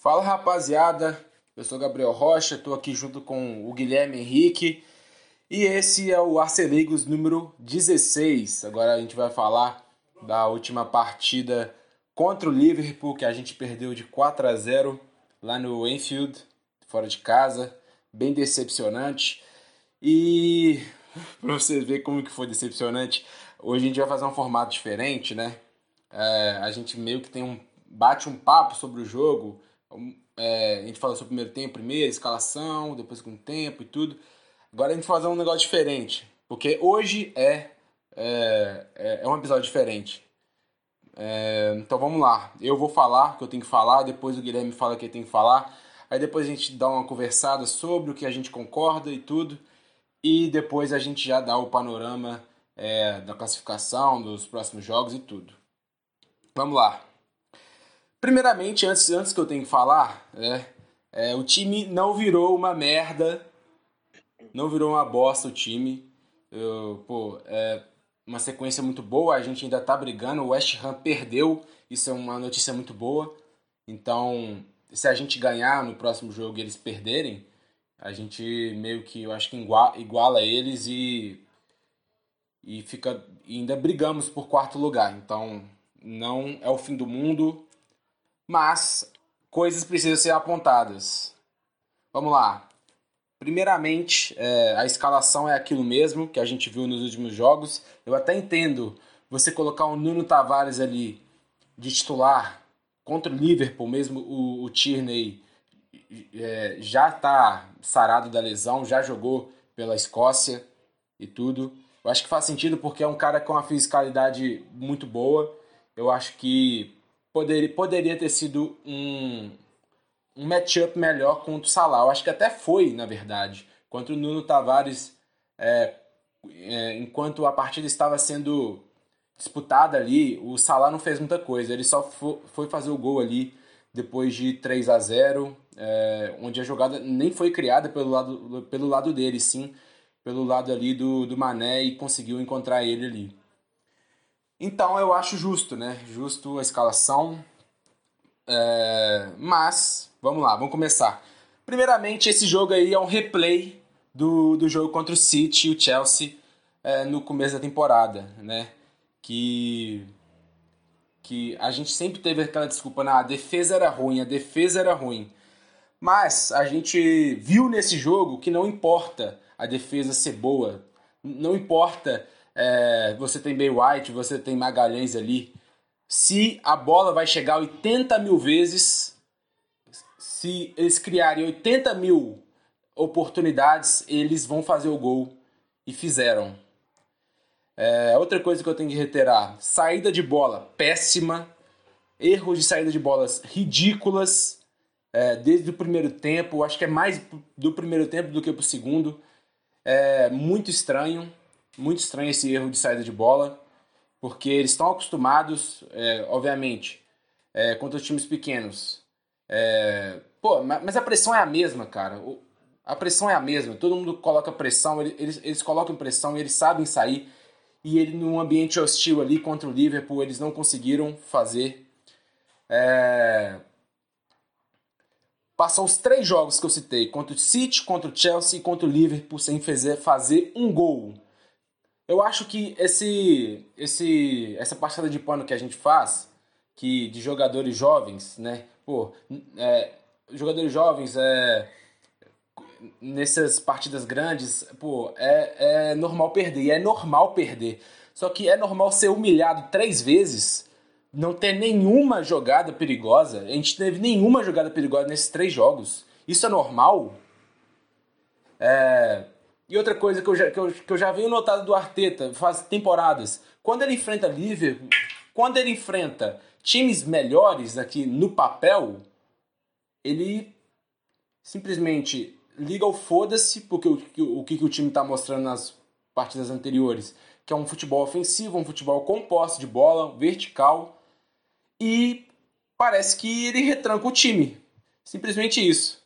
Fala rapaziada, eu sou Gabriel Rocha, estou aqui junto com o Guilherme Henrique e esse é o Arceligos número 16. Agora a gente vai falar da última partida contra o Liverpool que a gente perdeu de 4 a 0 lá no Enfield, fora de casa, bem decepcionante. E para vocês verem como que foi decepcionante, hoje a gente vai fazer um formato diferente, né? É, a gente meio que tem um bate um papo sobre o jogo é, a gente fala sobre o primeiro tempo primeiro, escalação, depois com o tempo e tudo. Agora a gente vai fazer um negócio diferente, porque hoje é, é, é, é um episódio diferente. É, então vamos lá, eu vou falar o que eu tenho que falar, depois o Guilherme fala o que ele tem que falar, aí depois a gente dá uma conversada sobre o que a gente concorda e tudo, e depois a gente já dá o panorama é, da classificação, dos próximos jogos e tudo. Vamos lá. Primeiramente, antes, antes que eu tenha que falar, né, é, o time não virou uma merda, não virou uma bosta o time. Eu, pô, é uma sequência muito boa, a gente ainda tá brigando, o West Ham perdeu, isso é uma notícia muito boa. Então, se a gente ganhar no próximo jogo e eles perderem, a gente meio que, eu acho que iguala eles e e fica e ainda brigamos por quarto lugar. Então, não é o fim do mundo mas coisas precisam ser apontadas. Vamos lá. Primeiramente, é, a escalação é aquilo mesmo que a gente viu nos últimos jogos. Eu até entendo você colocar o Nuno Tavares ali de titular contra o Liverpool, mesmo o, o Tierney é, já está sarado da lesão, já jogou pela Escócia e tudo. Eu acho que faz sentido porque é um cara com uma fiscalidade muito boa. Eu acho que poderia, poderia ter sido um, um matchup melhor contra o Salah. Eu acho que até foi, na verdade. Contra o Nuno Tavares, é, é, enquanto a partida estava sendo disputada ali, o Salah não fez muita coisa. Ele só foi fazer o gol ali depois de 3 a 0 é, onde a jogada nem foi criada pelo lado, pelo lado dele, sim pelo lado ali do, do Mané e conseguiu encontrar ele ali. Então eu acho justo, né? Justo a escalação. É... Mas, vamos lá, vamos começar. Primeiramente, esse jogo aí é um replay do, do jogo contra o City e o Chelsea é, no começo da temporada, né? Que, que a gente sempre teve aquela desculpa, na a defesa era ruim, a defesa era ruim. Mas a gente viu nesse jogo que não importa a defesa ser boa, não importa é, você tem Bay White, você tem Magalhães ali. Se a bola vai chegar 80 mil vezes, se eles criarem 80 mil oportunidades, eles vão fazer o gol. E fizeram. É, outra coisa que eu tenho que reiterar: saída de bola péssima, erros de saída de bolas ridículas. É, desde o primeiro tempo, acho que é mais do primeiro tempo do que pro segundo. É muito estranho. Muito estranho esse erro de saída de bola, porque eles estão acostumados, é, obviamente, é, contra os times pequenos. É, pô, mas a pressão é a mesma, cara. A pressão é a mesma. Todo mundo coloca pressão, eles, eles colocam pressão, eles sabem sair. E ele, num ambiente hostil ali contra o Liverpool, eles não conseguiram fazer. É... Os três jogos que eu citei, contra o City, contra o Chelsea e contra o Liverpool, sem fazer, fazer um gol. Eu acho que esse, esse, essa passada de pano que a gente faz, que de jogadores jovens, né? Pô, é, jogadores jovens é, nessas partidas grandes, pô, é, é normal perder. E é normal perder. Só que é normal ser humilhado três vezes, não ter nenhuma jogada perigosa. A gente teve nenhuma jogada perigosa nesses três jogos. Isso é normal? É, e outra coisa que eu já, que eu, que eu já venho notado do Arteta faz temporadas, quando ele enfrenta Liverpool, quando ele enfrenta times melhores aqui no papel, ele simplesmente liga o foda-se, porque o, o, o que, o time está mostrando nas partidas anteriores, que é um futebol ofensivo, um futebol com posse de bola, vertical, e parece que ele retranca o time. Simplesmente isso,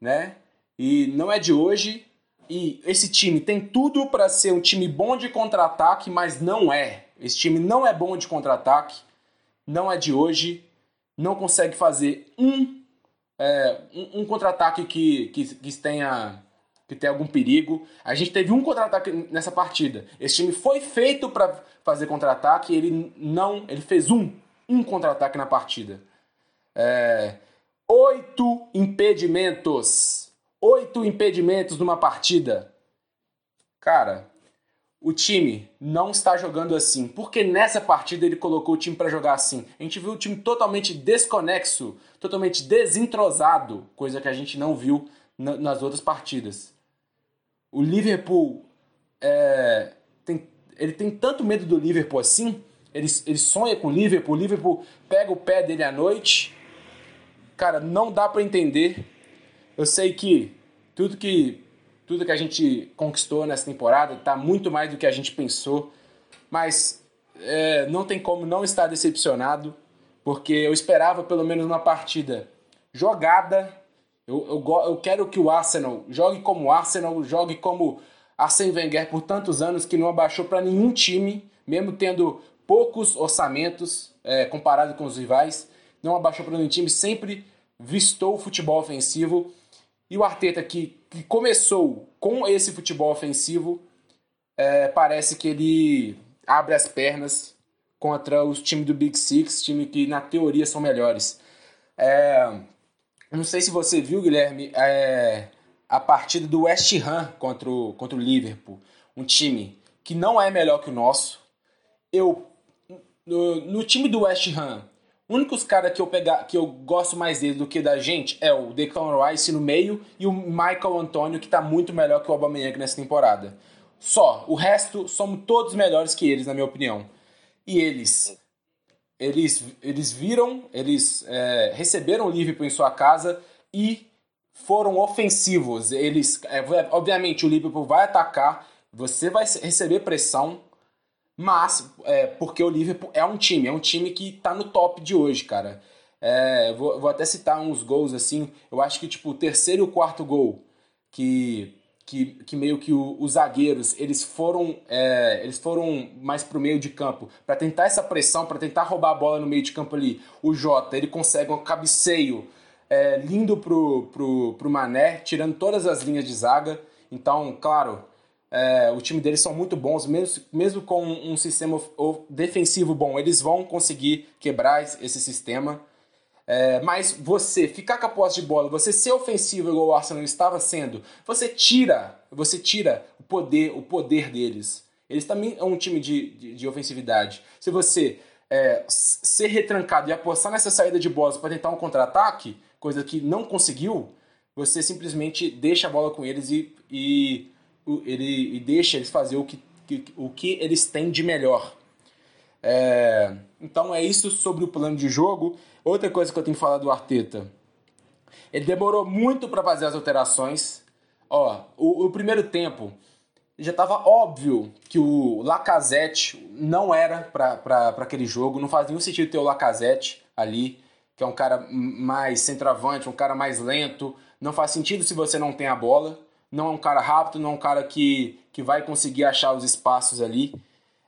né? E não é de hoje, e esse time tem tudo para ser um time bom de contra-ataque, mas não é. Esse time não é bom de contra-ataque, não é de hoje, não consegue fazer um é, um, um contra-ataque que, que, que tenha que tem algum perigo. A gente teve um contra-ataque nessa partida. Esse time foi feito para fazer contra-ataque, ele não, ele fez um, um contra-ataque na partida. É, oito impedimentos, oito impedimentos numa partida. Cara, o time não está jogando assim. Porque nessa partida ele colocou o time para jogar assim. A gente viu o time totalmente desconexo, totalmente desentrosado, coisa que a gente não viu nas outras partidas. O Liverpool é, tem, ele tem tanto medo do Liverpool assim. Ele, ele sonha com o Liverpool. O Liverpool pega o pé dele à noite. Cara, não dá para entender. Eu sei que tudo que tudo que a gente conquistou nessa temporada está muito mais do que a gente pensou, mas é, não tem como não estar decepcionado, porque eu esperava pelo menos uma partida jogada. Eu, eu, eu quero que o Arsenal jogue como Arsenal, jogue como Arsene Wenger por tantos anos, que não abaixou para nenhum time, mesmo tendo poucos orçamentos é, comparado com os rivais, não abaixou para nenhum time, sempre vistou o futebol ofensivo e o Arteta, que, que começou com esse futebol ofensivo, é, parece que ele abre as pernas contra os times do Big Six, time que na teoria são melhores. É, não sei se você viu, Guilherme, é, a partida do West Ham contra o, contra o Liverpool. Um time que não é melhor que o nosso. Eu, no, no time do West Ham, o único cara que eu pegar, que eu gosto mais dele do que da gente é o Declan Rice no meio e o Michael Antonio que tá muito melhor que o Aubameyang nessa temporada. Só, o resto somos todos melhores que eles na minha opinião. E eles eles eles viram, eles é, receberam o Liverpool em sua casa e foram ofensivos. Eles, é, obviamente, o Liverpool vai atacar, você vai receber pressão, mas, é, porque o Liverpool é um time, é um time que tá no top de hoje, cara. É, vou, vou, até citar uns gols assim. Eu acho que, tipo, o terceiro e o quarto gol, que, que, que meio que o, os zagueiros eles foram, é, eles foram mais pro meio de campo para tentar essa pressão, para tentar roubar a bola no meio de campo ali. O Jota, ele consegue um cabeceio é, lindo pro, pro, pro Mané, tirando todas as linhas de zaga. Então, claro é, o time deles são muito bons, mesmo, mesmo com um sistema defensivo bom, eles vão conseguir quebrar esse sistema. É, mas você ficar com a posse de bola, você ser ofensivo igual o Arsenal estava sendo, você tira, você tira o poder, o poder deles. Eles também são um time de, de, de ofensividade. Se você é, ser retrancado e apostar nessa saída de bola para tentar um contra-ataque, coisa que não conseguiu, você simplesmente deixa a bola com eles e, e ele e deixa eles fazer o que, que, o que eles têm de melhor. É, então é isso sobre o plano de jogo. Outra coisa que eu tenho que falar do Arteta. Ele demorou muito para fazer as alterações. Ó, o, o primeiro tempo já estava óbvio que o Lacazette não era para aquele jogo. Não faz nenhum sentido ter o Lacazette ali, que é um cara mais centroavante, um cara mais lento. Não faz sentido se você não tem a bola não é um cara rápido, não é um cara que, que vai conseguir achar os espaços ali.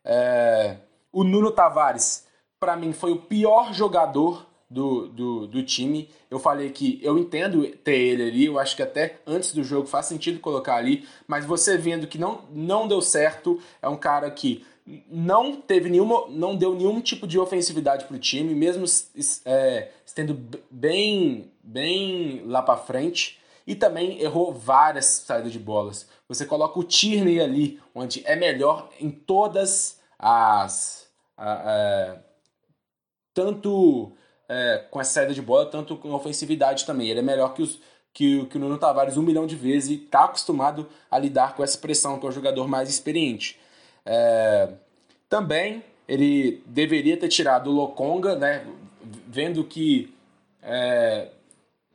É... O Nuno Tavares, para mim, foi o pior jogador do, do, do, time. Eu falei que eu entendo ter ele ali, eu acho que até antes do jogo faz sentido colocar ali, mas você vendo que não, não deu certo, é um cara que não teve nenhuma, não deu nenhum tipo de ofensividade para o time, mesmo é, estando bem, bem lá para frente e também errou várias saídas de bolas. Você coloca o Tierney ali, onde é melhor em todas as. A, a, tanto é, com essa saída de bola, tanto com ofensividade também. Ele é melhor que, os, que, que o Nuno Tavares um milhão de vezes e está acostumado a lidar com essa pressão, que é o jogador mais experiente. É, também ele deveria ter tirado o Lokonga, né, vendo que é,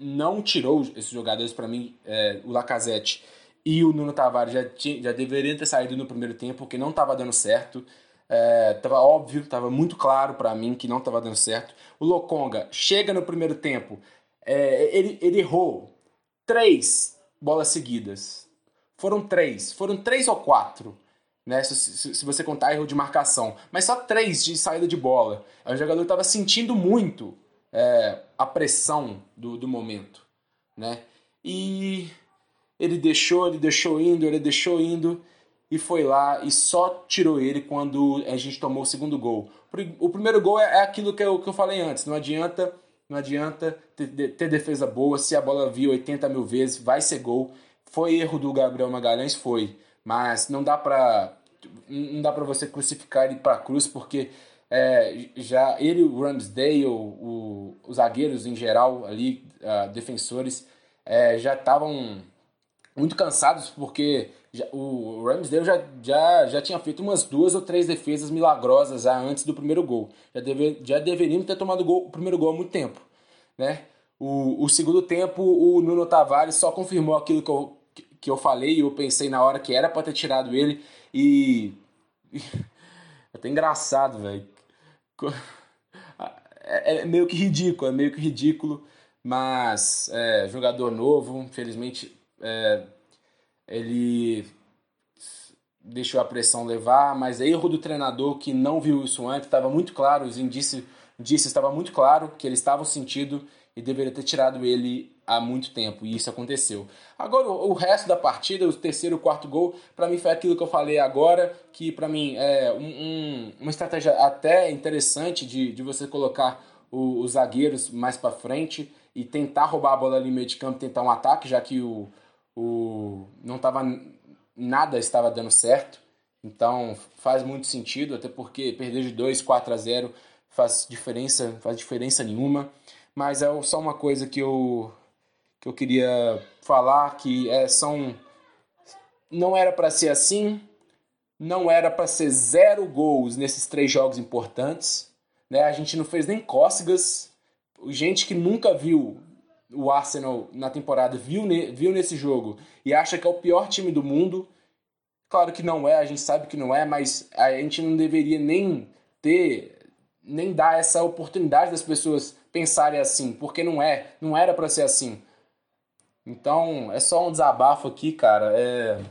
não tirou esses jogadores para mim, é, o Lacazette e o Nuno Tavares já, já deveriam ter saído no primeiro tempo, porque não estava dando certo. É, tava óbvio, tava muito claro para mim que não estava dando certo. O Lokonga chega no primeiro tempo, é, ele, ele errou três bolas seguidas. Foram três, foram três ou quatro, né? Se, se, se você contar erro de marcação, mas só três de saída de bola. O jogador estava sentindo muito é, a pressão do, do momento. né? E ele deixou, ele deixou indo, ele deixou indo e foi lá e só tirou ele quando a gente tomou o segundo gol. O primeiro gol é, é aquilo que eu, que eu falei antes, não adianta, não adianta ter, ter defesa boa, se a bola vir 80 mil vezes, vai ser gol. Foi erro do Gabriel Magalhães, foi, mas não dá pra não dá para você crucificar ele para cruz porque é, já ele, o Ramsdale, o, os zagueiros em geral ali, uh, defensores, é, já estavam muito cansados porque já, o Ramsdale já, já, já tinha feito umas duas ou três defesas milagrosas já antes do primeiro gol. Já, deve, já deveriam ter tomado gol, o primeiro gol há muito tempo. Né? O, o segundo tempo, o Nuno Tavares só confirmou aquilo que eu, que eu falei e eu pensei na hora que era para ter tirado ele. E. É até engraçado, velho. É, é meio que ridículo, é meio que ridículo. Mas é, jogador novo, infelizmente é, ele deixou a pressão levar, mas é erro do treinador que não viu isso antes, estava muito claro, os indícios, indícios estava muito claro que eles estavam sentindo e deveria ter tirado ele há muito tempo, e isso aconteceu. Agora, o resto da partida, o terceiro e quarto gol, para mim foi aquilo que eu falei agora, que para mim é um, um, uma estratégia até interessante de, de você colocar o, os zagueiros mais para frente e tentar roubar a bola ali no meio de campo, tentar um ataque, já que o, o não tava nada estava dando certo. Então faz muito sentido, até porque perder de 2, 4 a 0 faz diferença, faz diferença nenhuma. Mas é só uma coisa que eu que eu queria falar que é, são não era para ser assim, não era para ser zero gols nesses três jogos importantes, né? A gente não fez nem cócegas. Gente que nunca viu o Arsenal na temporada viu, ne, viu nesse jogo e acha que é o pior time do mundo. Claro que não é, a gente sabe que não é, mas a gente não deveria nem ter, nem dar essa oportunidade das pessoas pensarem assim, porque não é, não era para ser assim. Então, é só um desabafo aqui, cara. É...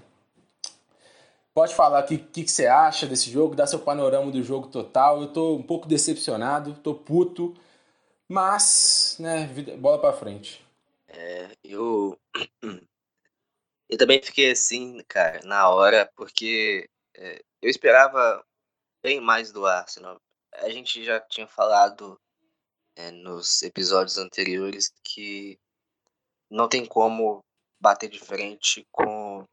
Pode falar o que, que, que, você acha desse jogo, dá seu panorama do jogo total. Eu tô um pouco decepcionado, tô puto. Mas, né, bola para frente. É, eu. Eu também fiquei assim, cara, na hora, porque é, eu esperava bem mais do Arsenal. A gente já tinha falado é, nos episódios anteriores que não tem como bater de frente com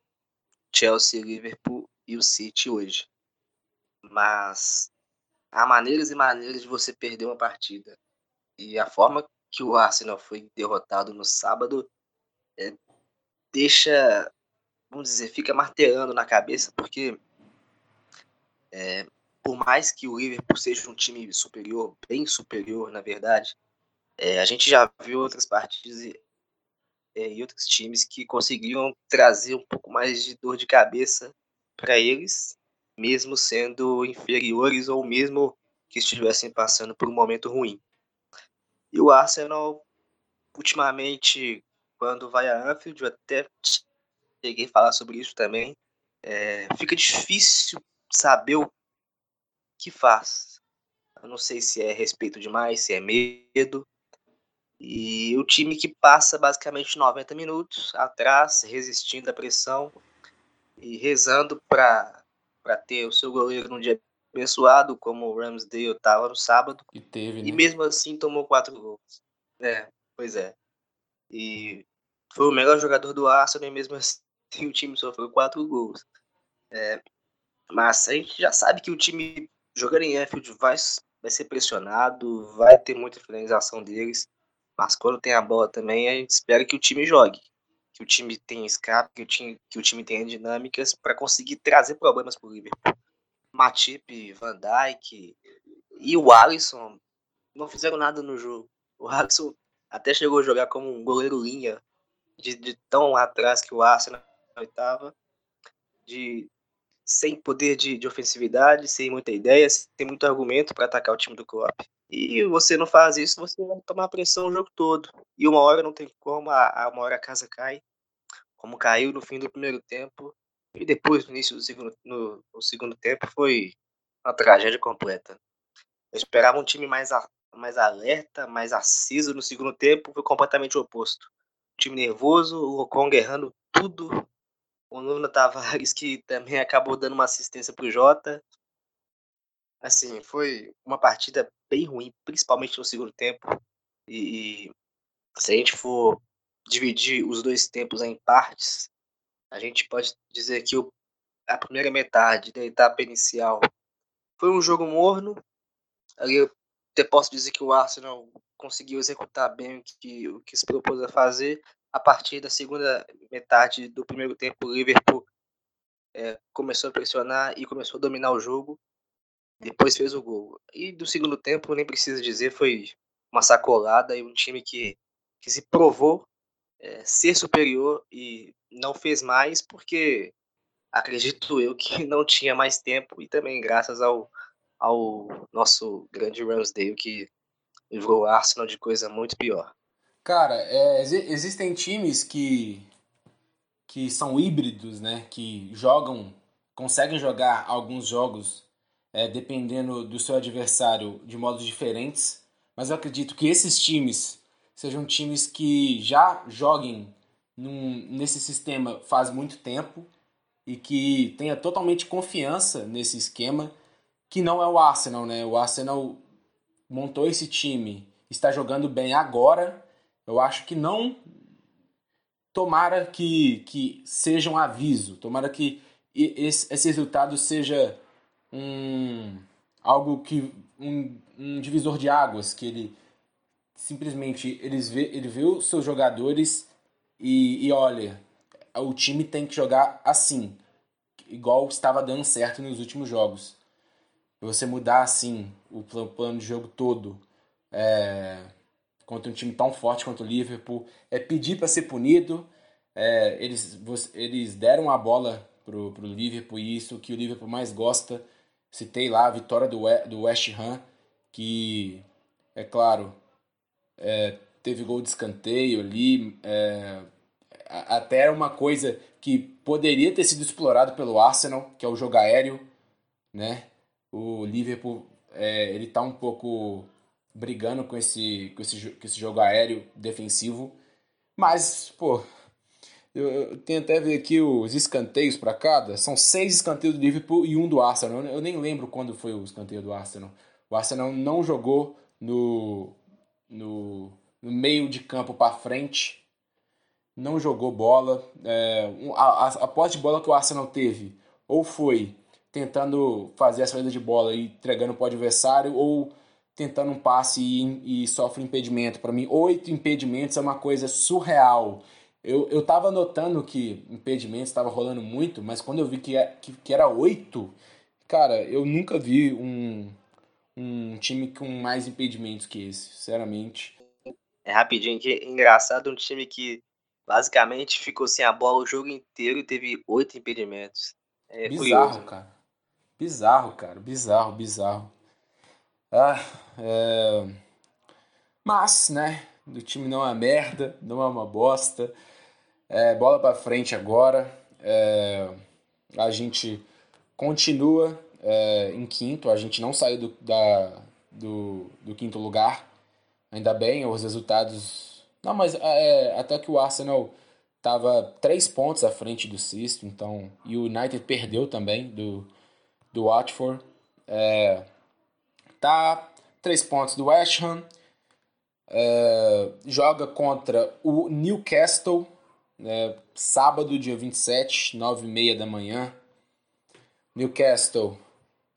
Chelsea, Liverpool e o City hoje. Mas há maneiras e maneiras de você perder uma partida. E a forma que o Arsenal foi derrotado no sábado é, deixa, vamos dizer, fica martelando na cabeça, porque é, por mais que o Liverpool seja um time superior, bem superior, na verdade, é, a gente já viu outras partidas e, é, e outros times que conseguiram trazer um pouco mais de dor de cabeça para eles, mesmo sendo inferiores ou mesmo que estivessem passando por um momento ruim. E o Arsenal, ultimamente, quando vai a Anfield, eu até cheguei a falar sobre isso também, é, fica difícil saber o que faz. Eu não sei se é respeito demais, se é medo. E o time que passa basicamente 90 minutos atrás, resistindo à pressão e rezando para ter o seu goleiro no dia abençoado, como o Ramsdale estava no sábado. E teve, né? E mesmo assim tomou quatro gols. É, pois é. E foi o melhor jogador do Arsenal e mesmo assim o time sofreu quatro gols. É, mas a gente já sabe que o time jogando em Anfield vai, vai ser pressionado, vai ter muita finalização deles. Mas quando tem a bola também, a gente espera que o time jogue. Que o time tenha escape, que o time, que o time tenha dinâmicas para conseguir trazer problemas para o Liverpool. Matip, Van Dijk e o Alisson não fizeram nada no jogo. O Alisson até chegou a jogar como um goleiro linha de, de tão atrás que o Arsenal estava, de sem poder de, de, ofensividade, sem muita ideia, sem muito argumento para atacar o time do Klopp. E você não faz isso, você vai tomar pressão o jogo todo. E uma hora não tem como, a, uma hora a casa cai, como caiu no fim do primeiro tempo, e depois, no início do segundo, no, no segundo tempo, foi uma tragédia completa. Eu esperava um time mais, a, mais alerta, mais aceso no segundo tempo, foi completamente o oposto. time nervoso, o Ocon errando tudo. O Nuno Tavares que também acabou dando uma assistência pro Jota. Assim, foi uma partida bem ruim, principalmente no segundo tempo. E, e se a gente for dividir os dois tempos em partes, a gente pode dizer que o, a primeira metade da etapa inicial foi um jogo morno. Ali eu até posso dizer que o Arsenal conseguiu executar bem o que, o que se propôs a fazer. A partir da segunda metade do primeiro tempo, o Liverpool é, começou a pressionar e começou a dominar o jogo. Depois fez o gol. E do segundo tempo, nem preciso dizer, foi uma sacolada e um time que, que se provou é, ser superior e não fez mais porque acredito eu que não tinha mais tempo e também graças ao, ao nosso grande Ramsdale que livrou o Arsenal de coisa muito pior. Cara, é, existem times que, que são híbridos, né? Que jogam, conseguem jogar alguns jogos é, dependendo do seu adversário de modos diferentes. Mas eu acredito que esses times sejam times que já joguem num, nesse sistema faz muito tempo e que tenha totalmente confiança nesse esquema, que não é o Arsenal, né? O Arsenal montou esse time, está jogando bem agora. Eu acho que não tomara que, que seja um aviso, tomara que esse, esse resultado seja um algo que um, um divisor de águas que ele simplesmente eles vê, ele vê os seus jogadores e, e olha, o time tem que jogar assim, igual estava dando certo nos últimos jogos. Você mudar assim o plano de jogo todo é, contra um time tão forte quanto o Liverpool é pedir para ser punido. É, eles, eles deram a bola pro, pro Liverpool e isso que o Liverpool mais gosta. Citei lá a vitória do, do West Ham, que é claro, é, teve gol de escanteio ali, é, até uma coisa que poderia ter sido explorado pelo Arsenal, que é o jogo aéreo, né? O Liverpool é, ele tá um pouco brigando com esse, com esse, com esse jogo aéreo defensivo, mas pô, eu, eu tenho até ver aqui os escanteios para cada. São seis escanteios do Liverpool e um do Arsenal. Eu nem lembro quando foi o escanteio do Arsenal. O Arsenal não jogou no no, no meio de campo para frente, não jogou bola. É, a, a, posse de bola que o Arsenal teve, ou foi tentando fazer a saída de bola e entregando para o adversário, ou tentando um passe e, e sofre impedimento. Para mim, oito impedimentos é uma coisa surreal. Eu, eu tava notando que impedimentos estava rolando muito, mas quando eu vi que, é, que, que era oito, cara, eu nunca vi um, um time com mais impedimentos que esse, sinceramente. É rapidinho, que engraçado, um time que basicamente ficou sem a bola o jogo inteiro e teve oito impedimentos. É bizarro, curioso. cara. Bizarro, cara. Bizarro, bizarro. Ah, é... Mas, né? O time não é merda, não é uma bosta. É, bola para frente agora. É... A gente continua é, em quinto, a gente não saiu do, da, do, do, quinto lugar. Ainda bem, os resultados. Não, mas é, até que o Arsenal estava três pontos à frente do sexto, então. E o United perdeu também do, do Watford. É, tá três pontos do West Ham. É, joga contra o Newcastle, né, sábado, dia 27, 9 e meia da manhã. Newcastle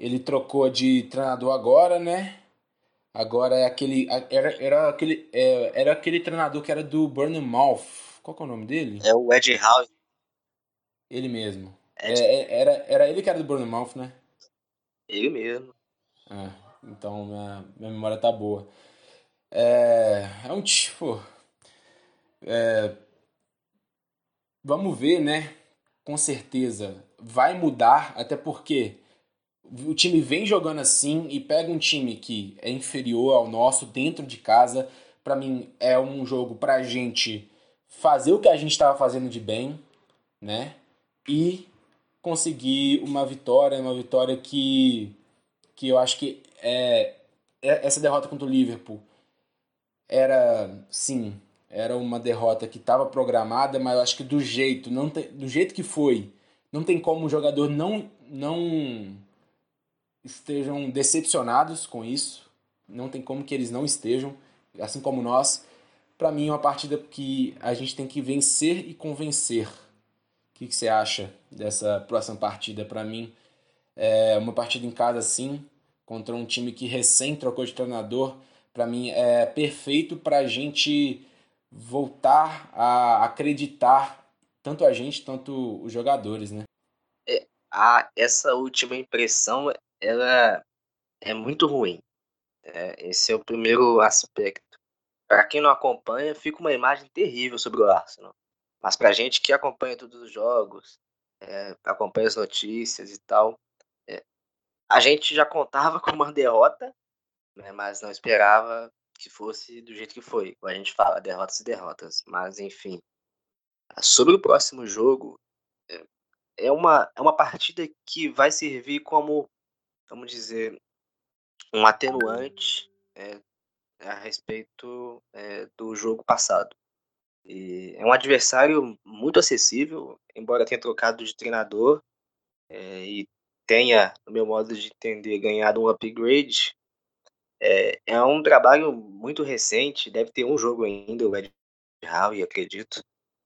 ele trocou de treinador agora, né? Agora é aquele. Era, era, aquele, é, era aquele treinador que era do Bournemouth. Qual que é o nome dele? É o Ed Howe. Ele mesmo. É, é, era, era ele que era do Bournemouth, né? Ele mesmo. É, então minha, minha memória tá boa. É, é um tipo. É, vamos ver, né? Com certeza vai mudar, até porque o time vem jogando assim e pega um time que é inferior ao nosso dentro de casa, para mim é um jogo pra gente fazer o que a gente estava fazendo de bem, né? E conseguir uma vitória, uma vitória que que eu acho que é, é essa derrota contra o Liverpool era sim era uma derrota que estava programada, mas eu acho que do jeito, não te, do jeito que foi, não tem como o jogador não não estejam decepcionados com isso. Não tem como que eles não estejam, assim como nós. Para mim é uma partida que a gente tem que vencer e convencer. O que, que você acha dessa próxima partida? Para mim é uma partida em casa sim, contra um time que recém trocou de treinador. Para mim é perfeito para a gente voltar a acreditar tanto a gente, tanto os jogadores, né? É, a, essa última impressão, ela é muito ruim. É, esse é o primeiro aspecto. Para quem não acompanha, fica uma imagem terrível sobre o Arsenal. Mas para gente que acompanha todos os jogos, é, acompanha as notícias e tal, a gente já contava com uma derrota, né, mas não esperava que fosse do jeito que foi. A gente fala, derrotas e derrotas. Mas, enfim. Sobre o próximo jogo, é, é uma, é uma partida que vai servir como, vamos dizer, um atenuante é, a respeito é, do jogo passado. E é um adversário muito acessível, embora tenha trocado de treinador é, e tenha, no meu modo de entender, ganhado um upgrade. É, é um trabalho muito recente, deve ter um jogo ainda, o Ed Howe, acredito.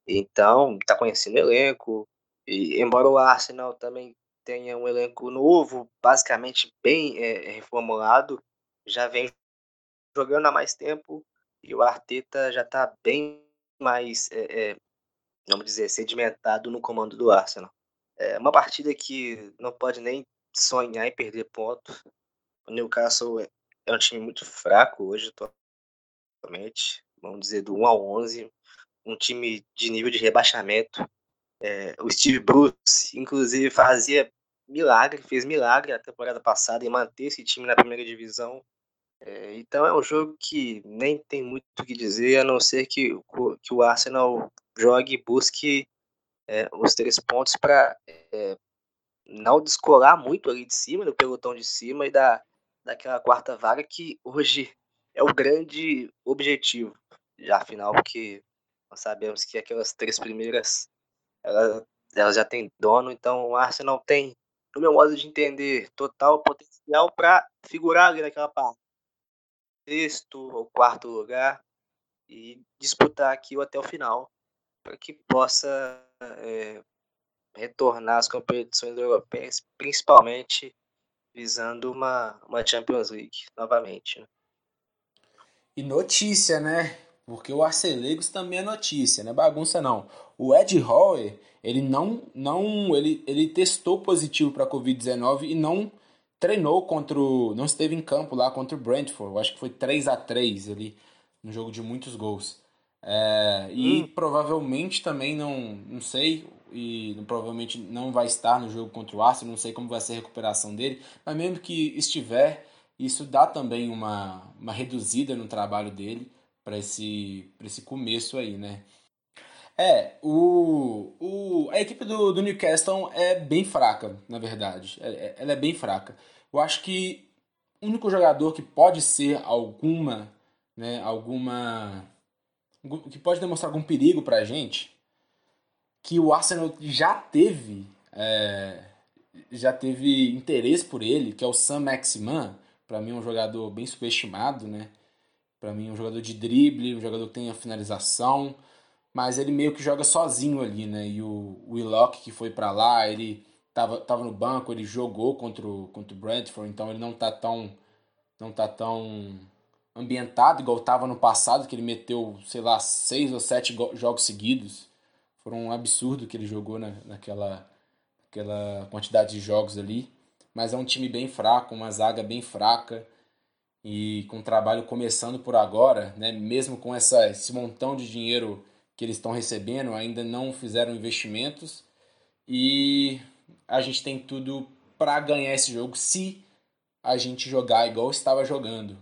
Então, está conhecendo o elenco. E, embora o Arsenal também tenha um elenco novo, basicamente bem é, reformulado, já vem jogando há mais tempo e o Arteta já está bem mais, é, é, vamos dizer, sedimentado no comando do Arsenal. É uma partida que não pode nem sonhar em perder pontos. O Newcastle é, é um time muito fraco hoje, atualmente. Vamos dizer, do 1 ao 11. Um time de nível de rebaixamento. É, o Steve Bruce, inclusive, fazia milagre, fez milagre a temporada passada em manter esse time na primeira divisão. É, então é um jogo que nem tem muito o que dizer, a não ser que, que o Arsenal jogue e busque é, os três pontos para é, não descolar muito ali de cima, do pelotão de cima e da, daquela quarta vaga que hoje é o grande objetivo. Já afinal, porque nós sabemos que aquelas três primeiras elas, elas já têm dono, então o Arsenal tem no meu modo de entender, total potencial para figurar ali naquela parte. Sexto ou quarto lugar e disputar aquilo até o final, para que possa é, retornar às competições europeias, principalmente visando uma, uma Champions League novamente. Né? E notícia, né? Porque o Arcelegos também é notícia, não é bagunça não. O Ed Howe, ele não, não ele, ele testou positivo para Covid-19 e não treinou contra o, não esteve em campo lá contra o Brentford. Eu acho que foi 3 a 3 ali, um jogo de muitos gols. É, e hum. provavelmente também não, não sei, e provavelmente não vai estar no jogo contra o Arsenal, não sei como vai ser a recuperação dele, mas mesmo que estiver, isso dá também uma, uma reduzida no trabalho dele para esse, esse começo aí, né? É, o, o, a equipe do, do Newcastle é bem fraca, na verdade. É, é, ela é bem fraca. Eu acho que o único jogador que pode ser alguma, né, alguma. Que pode demonstrar algum perigo pra gente, que o Arsenal já teve. É, já teve interesse por ele, que é o Sam Maximan, para mim é um jogador bem subestimado, né? Para mim, um jogador de drible, um jogador que tem a finalização, mas ele meio que joga sozinho ali, né? E o Willock que foi para lá, ele tava, tava no banco, ele jogou contra o, contra o Brentford, então ele não tá tão não tá tão ambientado igual tava no passado, que ele meteu, sei lá, seis ou sete jogos seguidos. Foram um absurdo que ele jogou na, naquela, naquela quantidade de jogos ali. Mas é um time bem fraco, uma zaga bem fraca e com o trabalho começando por agora, né, mesmo com essa, esse montão de dinheiro que eles estão recebendo, ainda não fizeram investimentos e a gente tem tudo para ganhar esse jogo se a gente jogar igual estava jogando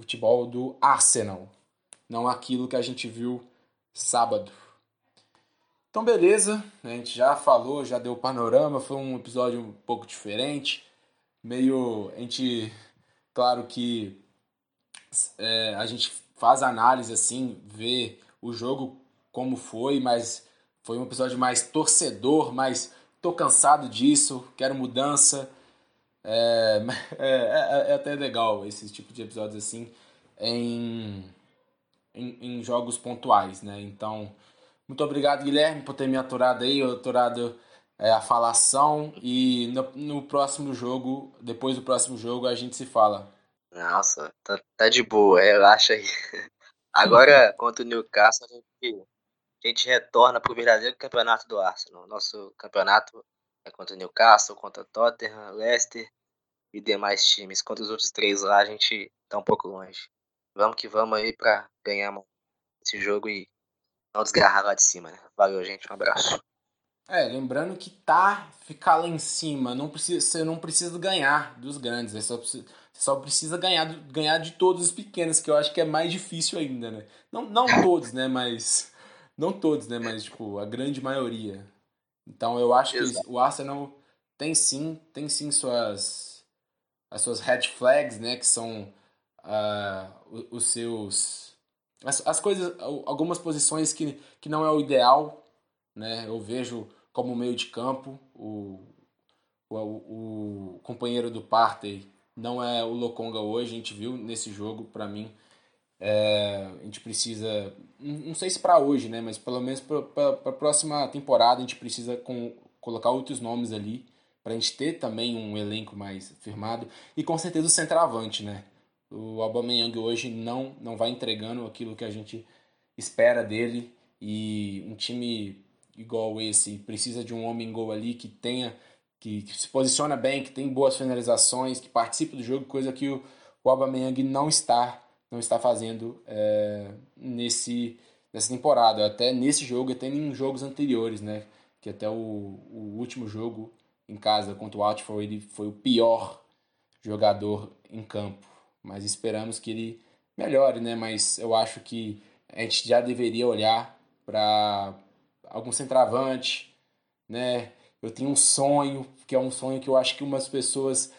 futebol do Arsenal, não aquilo que a gente viu sábado. Então beleza, a gente já falou, já deu panorama, foi um episódio um pouco diferente, meio a gente Claro que é, a gente faz análise assim, vê o jogo como foi, mas foi um episódio mais torcedor, mais tô cansado disso, quero mudança. É, é, é, é até legal esse tipo de episódios assim em, em, em, jogos pontuais, né? Então, muito obrigado, Guilherme, por ter me aturado aí, aturado é, a falação. E no, no, próximo jogo, depois do próximo jogo, a gente se fala. Nossa, tá, tá de boa, relaxa aí. Agora, contra o Newcastle, a gente, a gente retorna pro verdadeiro campeonato do Arsenal. Nosso campeonato é contra Newcastle, contra Tottenham, Leicester e demais times. Contra os outros três lá, a gente tá um pouco longe. Vamos que vamos aí pra ganhar esse jogo e não desgarrar lá de cima, né? Valeu, gente. Um abraço. É, lembrando que tá ficar lá em cima, não precisa, você não precisa ganhar dos grandes, você só precisa, você só precisa ganhar, ganhar de todos os pequenos, que eu acho que é mais difícil ainda, né? Não, não todos, né? Mas. Não todos, né? Mas, tipo, a grande maioria. Então eu acho Exato. que o Arsenal tem sim, tem sim suas. as suas red flags, né? Que são uh, os seus. As, as coisas. algumas posições que, que não é o ideal, né? Eu vejo como meio de campo. O, o, o companheiro do Partey não é o Lokonga hoje, a gente viu nesse jogo, para mim. É, a gente precisa, não sei se para hoje, né, mas pelo menos para a próxima temporada a gente precisa com, colocar outros nomes ali para a gente ter também um elenco mais firmado e com certeza o centroavante, né? O Aubameyang hoje não não vai entregando aquilo que a gente espera dele e um time igual esse precisa de um homem gol ali que tenha que, que, se posiciona bem, que tem boas finalizações, que participa do jogo, coisa que o, o Aubameyang não está não está fazendo é, nesse nessa temporada, até nesse jogo, até em jogos anteriores, né? Que até o, o último jogo em casa contra o Watford ele foi o pior jogador em campo, mas esperamos que ele melhore, né? Mas eu acho que a gente já deveria olhar para algum centroavante, né? Eu tenho um sonho, que é um sonho que eu acho que umas pessoas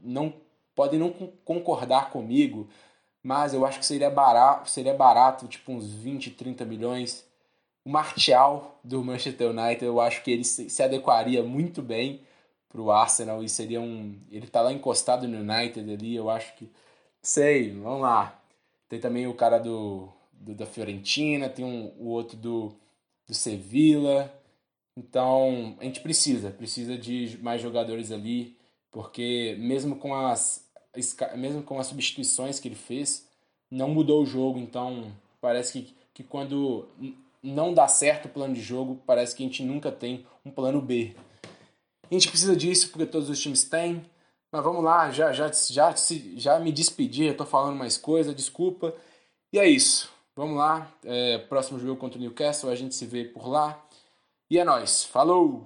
não podem não concordar comigo, mas eu acho que seria barato, seria barato, tipo uns 20, 30 milhões. O Martial do Manchester United, eu acho que ele se adequaria muito bem para o Arsenal e seria um, ele tá lá encostado no United ali, eu acho que sei, vamos lá. Tem também o cara do, do da Fiorentina, tem um, o outro do do Sevilla. Então, a gente precisa, precisa de mais jogadores ali, porque mesmo com as mesmo com as substituições que ele fez, não mudou o jogo, então parece que, que quando não dá certo o plano de jogo, parece que a gente nunca tem um plano B. A gente precisa disso porque todos os times têm. Mas vamos lá, já já já já me despedi, eu tô falando mais coisa, desculpa. E é isso. Vamos lá, é, próximo jogo contra o Newcastle, a gente se vê por lá. E é nóis, falou!